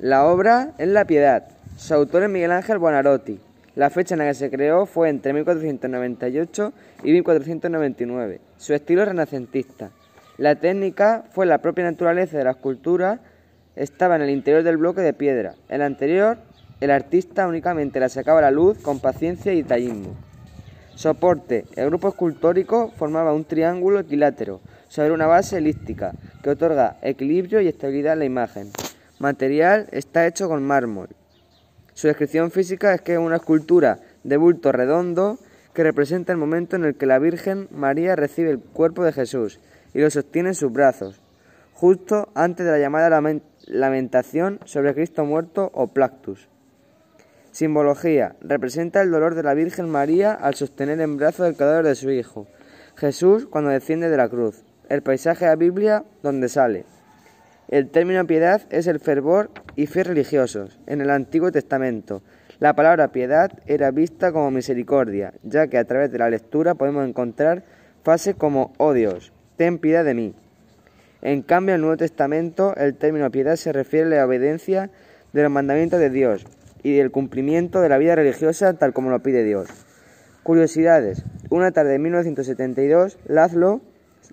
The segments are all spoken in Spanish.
La obra es La Piedad. Su autor es Miguel Ángel Buonarroti. La fecha en la que se creó fue entre 1498 y 1499. Su estilo es renacentista. La técnica fue la propia naturaleza de la escultura, estaba en el interior del bloque de piedra. El anterior, el artista únicamente la sacaba a la luz con paciencia y detallismo. Soporte. El grupo escultórico formaba un triángulo equilátero sobre una base elíptica que otorga equilibrio y estabilidad a la imagen. Material está hecho con mármol. Su descripción física es que es una escultura de bulto redondo que representa el momento en el que la Virgen María recibe el cuerpo de Jesús y lo sostiene en sus brazos, justo antes de la llamada lamentación sobre Cristo muerto o Plactus. Simbología. Representa el dolor de la Virgen María al sostener en brazos el cadáver de su Hijo, Jesús cuando desciende de la cruz. El paisaje de la Biblia donde sale. El término piedad es el fervor y fe religiosos. En el Antiguo Testamento, la palabra piedad era vista como misericordia, ya que a través de la lectura podemos encontrar frases como, oh Dios, ten piedad de mí. En cambio, en el Nuevo Testamento, el término piedad se refiere a la obediencia de los mandamientos de Dios, y del cumplimiento de la vida religiosa tal como lo pide Dios. Curiosidades. Una tarde de 1972, Lazlo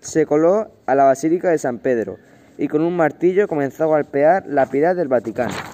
se coló a la Basílica de San Pedro y con un martillo comenzó a golpear la piedad del Vaticano.